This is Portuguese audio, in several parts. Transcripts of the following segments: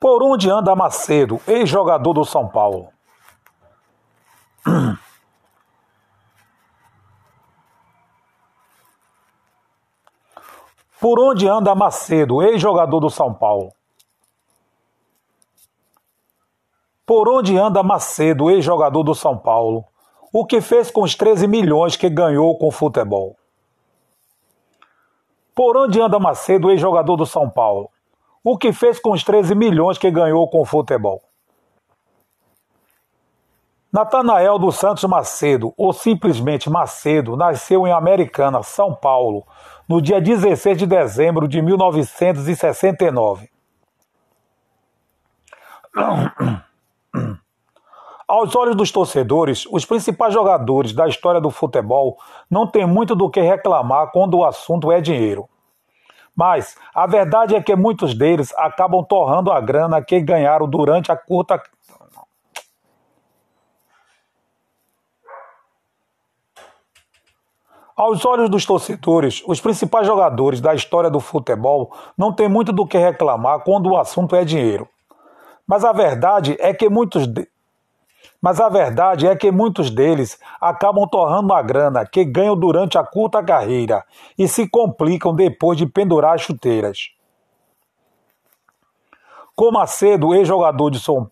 Por onde anda Macedo, ex-jogador do São Paulo? Por onde anda Macedo, ex-jogador do São Paulo? Por onde anda Macedo, ex-jogador do São Paulo? O que fez com os 13 milhões que ganhou com o futebol? Por onde anda Macedo, ex-jogador do São Paulo? O que fez com os 13 milhões que ganhou com o futebol? Natanael dos Santos Macedo, ou simplesmente Macedo, nasceu em Americana, São Paulo, no dia 16 de dezembro de 1969. Aos olhos dos torcedores, os principais jogadores da história do futebol não têm muito do que reclamar quando o assunto é dinheiro. Mas a verdade é que muitos deles acabam torrando a grana que ganharam durante a curta. Aos olhos dos torcedores, os principais jogadores da história do futebol não têm muito do que reclamar quando o assunto é dinheiro. Mas a verdade é que muitos de... Mas a verdade é que muitos deles acabam torrando a grana que ganham durante a curta carreira e se complicam depois de pendurar as chuteiras. Com Macedo, ex-jogador de São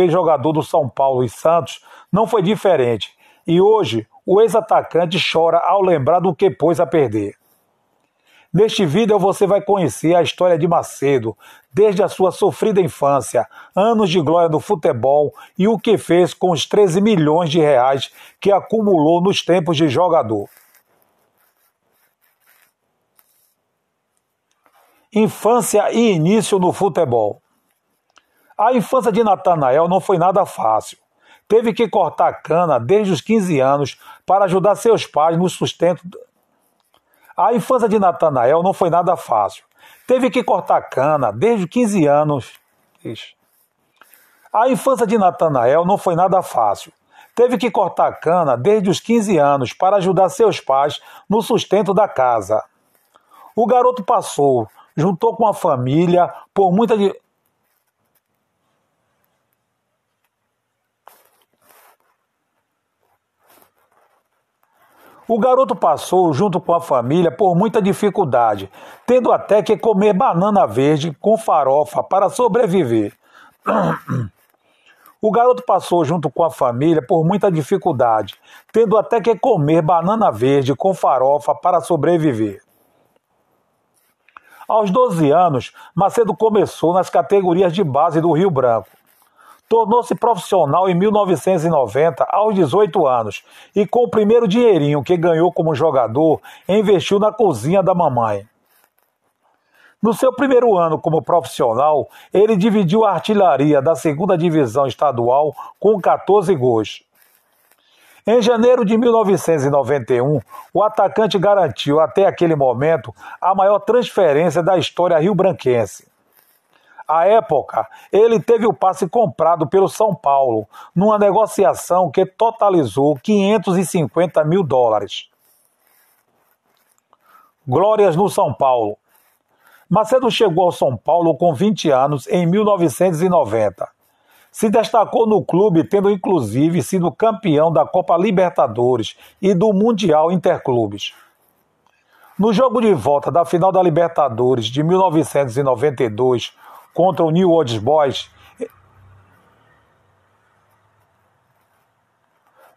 ex-jogador do São Paulo e Santos, não foi diferente. E hoje, o ex-atacante chora ao lembrar do que pôs a perder. Neste vídeo você vai conhecer a história de Macedo, desde a sua sofrida infância, anos de glória no futebol e o que fez com os 13 milhões de reais que acumulou nos tempos de jogador. Infância e início no futebol. A infância de Natanael não foi nada fácil. Teve que cortar cana desde os 15 anos para ajudar seus pais no sustento a infância de Natanael não foi nada fácil. Teve que cortar cana desde 15 anos. A infância de Natanael não foi nada fácil. Teve que cortar cana desde os 15 anos para ajudar seus pais no sustento da casa. O garoto passou, juntou com a família, por muita, O garoto passou, junto com a família, por muita dificuldade, tendo até que comer banana verde com farofa para sobreviver. O garoto passou, junto com a família, por muita dificuldade, tendo até que comer banana verde com farofa para sobreviver. Aos 12 anos, Macedo começou nas categorias de base do Rio Branco. Tornou-se profissional em 1990, aos 18 anos, e com o primeiro dinheirinho que ganhou como jogador, investiu na cozinha da mamãe. No seu primeiro ano como profissional, ele dividiu a artilharia da segunda divisão estadual com 14 gols. Em janeiro de 1991, o atacante garantiu até aquele momento a maior transferência da história rio-branquense. À época, ele teve o passe comprado pelo São Paulo, numa negociação que totalizou 550 mil dólares. Glórias no São Paulo. Macedo chegou ao São Paulo com 20 anos em 1990. Se destacou no clube, tendo inclusive sido campeão da Copa Libertadores e do Mundial Interclubes. No jogo de volta da final da Libertadores de 1992, contra o New Old Boys.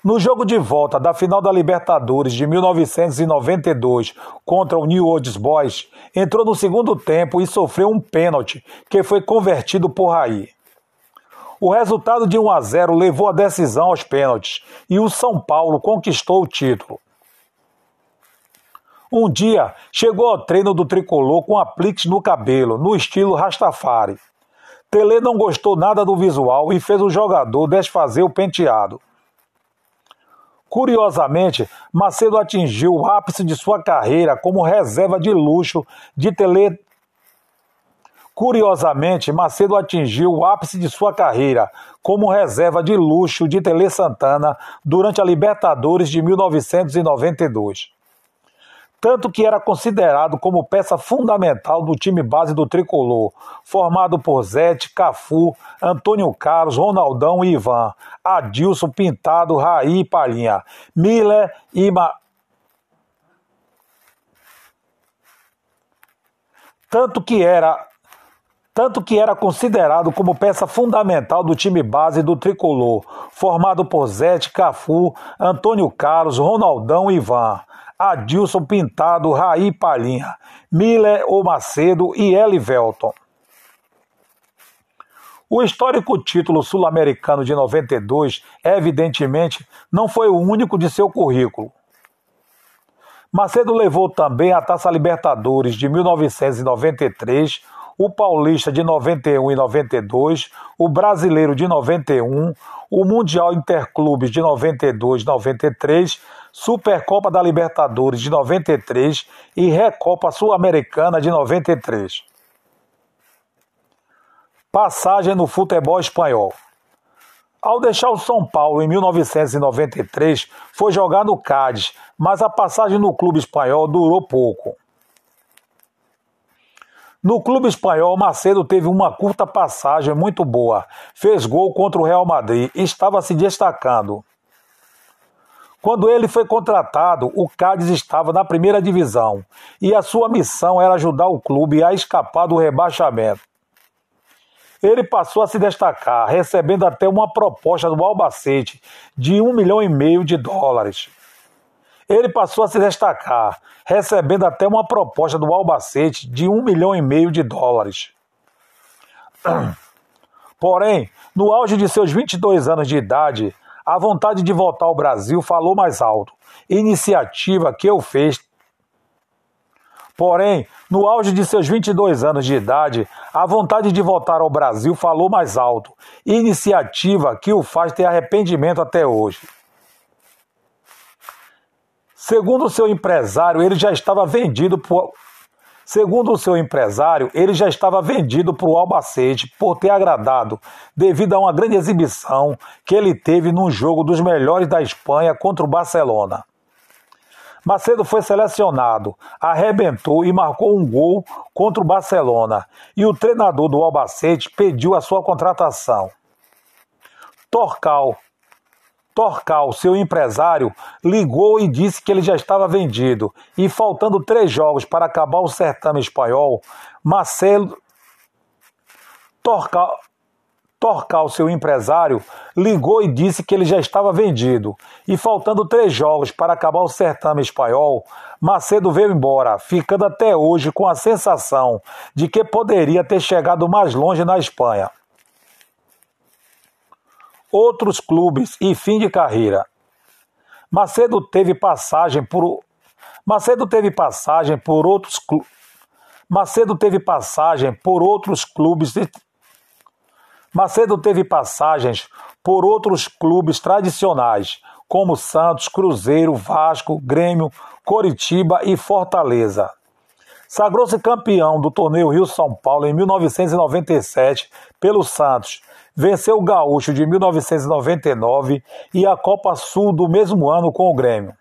No jogo de volta da final da Libertadores de 1992 contra o New Old Boys, entrou no segundo tempo e sofreu um pênalti que foi convertido por Raí. O resultado de 1 a 0 levou a decisão aos pênaltis e o São Paulo conquistou o título. Um dia, chegou ao treino do tricolor com apliques no cabelo, no estilo Rastafari. Tele não gostou nada do visual e fez o jogador desfazer o penteado. Curiosamente, Macedo atingiu o ápice de sua carreira como reserva de luxo de tele Curiosamente, Macedo atingiu o ápice de sua carreira como reserva de luxo de Tele Santana durante a Libertadores de 1992. Tanto que era considerado como peça fundamental do time base do tricolor, formado por Zete, Cafu, Antônio Carlos, Ronaldão e Ivan, Adilson, Pintado, Raí e Palhinha, Miller e Ma... Tanto que era tanto que era considerado como peça fundamental do time base do tricolor, formado por Zete, Cafu, Antônio Carlos, Ronaldão e Ivan, Adilson Pintado, Raí Palhinha, Miller O Macedo e Elivelton. O histórico título sul-americano de 92, evidentemente, não foi o único de seu currículo. Macedo levou também a Taça Libertadores de 1993, o Paulista de 91 e 92, o Brasileiro de 91, o Mundial Interclubes de 92 e 93, Supercopa da Libertadores de 93 e Recopa Sul-Americana de 93. Passagem no futebol espanhol. Ao deixar o São Paulo em 1993, foi jogar no Cádiz, mas a passagem no clube espanhol durou pouco. No clube espanhol, Macedo teve uma curta passagem muito boa. Fez gol contra o Real Madrid e estava se destacando. Quando ele foi contratado, o Cádiz estava na primeira divisão e a sua missão era ajudar o clube a escapar do rebaixamento. Ele passou a se destacar, recebendo até uma proposta do Albacete de um milhão e meio de dólares. Ele passou a se destacar, recebendo até uma proposta do Albacete de um milhão e meio de dólares. Porém, no auge de seus 22 anos de idade, a vontade de voltar ao Brasil falou mais alto. Iniciativa que eu fez. Porém, no auge de seus 22 anos de idade, a vontade de voltar ao Brasil falou mais alto. Iniciativa que o faz ter arrependimento até hoje. Segundo o seu empresário, ele já estava vendido por. Segundo o seu empresário, ele já estava vendido para o Albacete por ter agradado, devido a uma grande exibição que ele teve num jogo dos melhores da Espanha contra o Barcelona. Macedo foi selecionado, arrebentou e marcou um gol contra o Barcelona, e o treinador do Albacete pediu a sua contratação. Torcal, Torcal, seu empresário, ligou e disse que ele já estava vendido. E faltando três jogos para acabar o certame espanhol, Marcelo Torcal, Torcal, seu empresário, ligou e disse que ele já estava vendido. E faltando três jogos para acabar o certame espanhol, Macedo veio embora, ficando até hoje com a sensação de que poderia ter chegado mais longe na Espanha outros clubes e fim de carreira. Macedo teve passagem por Macedo teve passagem por outros Macedo teve passagem por outros clubes Macedo teve passagens por outros clubes tradicionais, como Santos, Cruzeiro, Vasco, Grêmio, Coritiba e Fortaleza. Sagrou-se campeão do torneio Rio-São Paulo em 1997 pelo Santos venceu o Gaúcho de 1999 e a Copa Sul do mesmo ano com o Grêmio.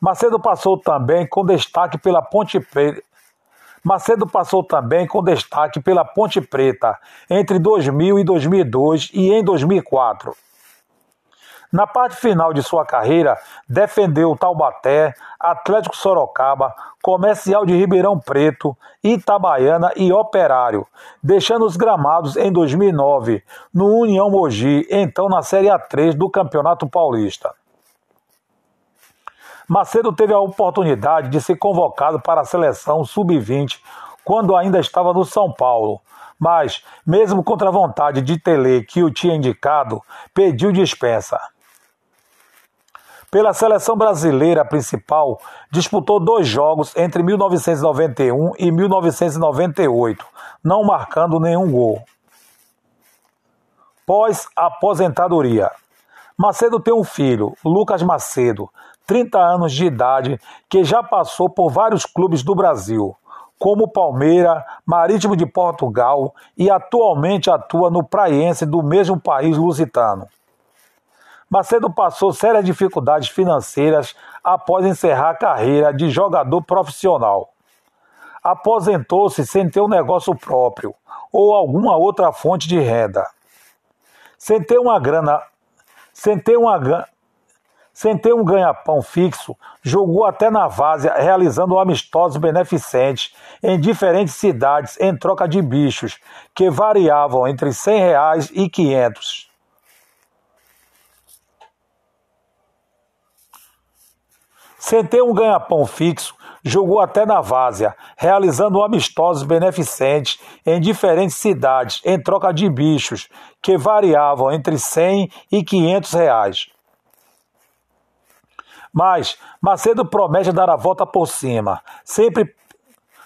Macedo passou também com destaque pela Ponte Preta. Macedo passou também com destaque pela Ponte Preta entre 2000 e 2002 e em 2004. Na parte final de sua carreira, defendeu Taubaté, Atlético Sorocaba, Comercial de Ribeirão Preto, Itabaiana e Operário, deixando os gramados em 2009, no União Mogi, então na Série A3 do Campeonato Paulista. Macedo teve a oportunidade de ser convocado para a seleção sub-20 quando ainda estava no São Paulo, mas, mesmo contra a vontade de Tele que o tinha indicado, pediu dispensa. Pela seleção brasileira principal, disputou dois jogos entre 1991 e 1998, não marcando nenhum gol. Pós-aposentadoria. Macedo tem um filho, Lucas Macedo, 30 anos de idade, que já passou por vários clubes do Brasil, como Palmeira, Marítimo de Portugal e atualmente atua no Praiense do mesmo país lusitano. Macedo passou sérias dificuldades financeiras após encerrar a carreira de jogador profissional. Aposentou-se sem ter um negócio próprio ou alguma outra fonte de renda. Sem ter uma grana, sem ter uma sem ter um ganha-pão fixo, jogou até na várzea, realizando amistosos beneficentes em diferentes cidades em troca de bichos, que variavam entre 100 reais e 500. Ter um ganha-pão fixo, jogou até na várzea, realizando amistosos beneficentes em diferentes cidades em troca de bichos, que variavam entre 100 e 500 reais. Mas Macedo promete dar a volta por cima, sempre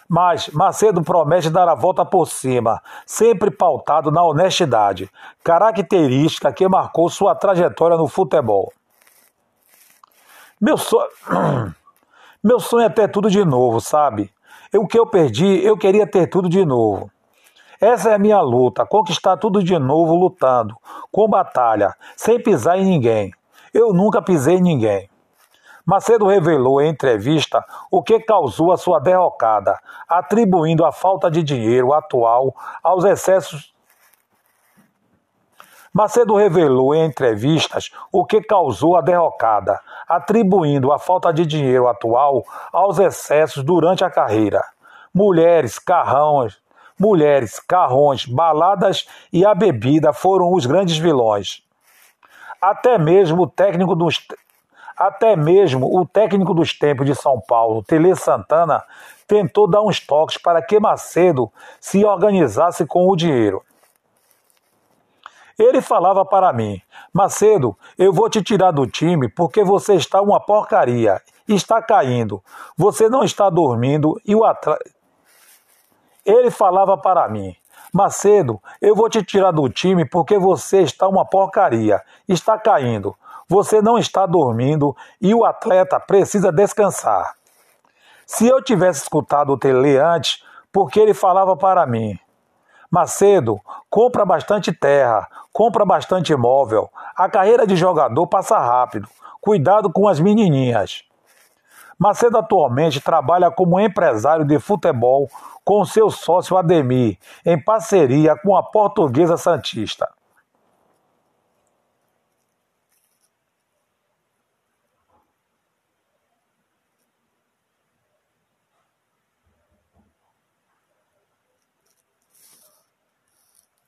mas Macedo promete dar a volta por cima, sempre pautado na honestidade, característica que marcou sua trajetória no futebol. Meu sonho, meu sonho é ter tudo de novo, sabe? O que eu perdi, eu queria ter tudo de novo. Essa é a minha luta, conquistar tudo de novo lutando, com batalha, sem pisar em ninguém. Eu nunca pisei em ninguém. Macedo revelou em entrevista o que causou a sua derrocada, atribuindo a falta de dinheiro atual aos excessos Macedo revelou em entrevistas o que causou a derrocada, atribuindo a falta de dinheiro atual aos excessos durante a carreira. Mulheres, carrões, mulheres, carrões, baladas e a bebida foram os grandes vilões. Até mesmo o técnico dos até mesmo o técnico dos tempos de São Paulo, Tele Santana, tentou dar uns toques para que Macedo se organizasse com o dinheiro. Ele falava para mim: Macedo, eu vou te tirar do time porque você está uma porcaria, está caindo, você não está dormindo e o atleta. Ele falava para mim: Macedo, eu vou te tirar do time porque você está uma porcaria, está caindo, você não está dormindo e o atleta precisa descansar. Se eu tivesse escutado o Tele antes, porque ele falava para mim: Macedo, compra bastante terra, compra bastante imóvel. A carreira de jogador passa rápido. Cuidado com as menininhas. Macedo atualmente trabalha como empresário de futebol com seu sócio Ademir, em parceria com a Portuguesa Santista.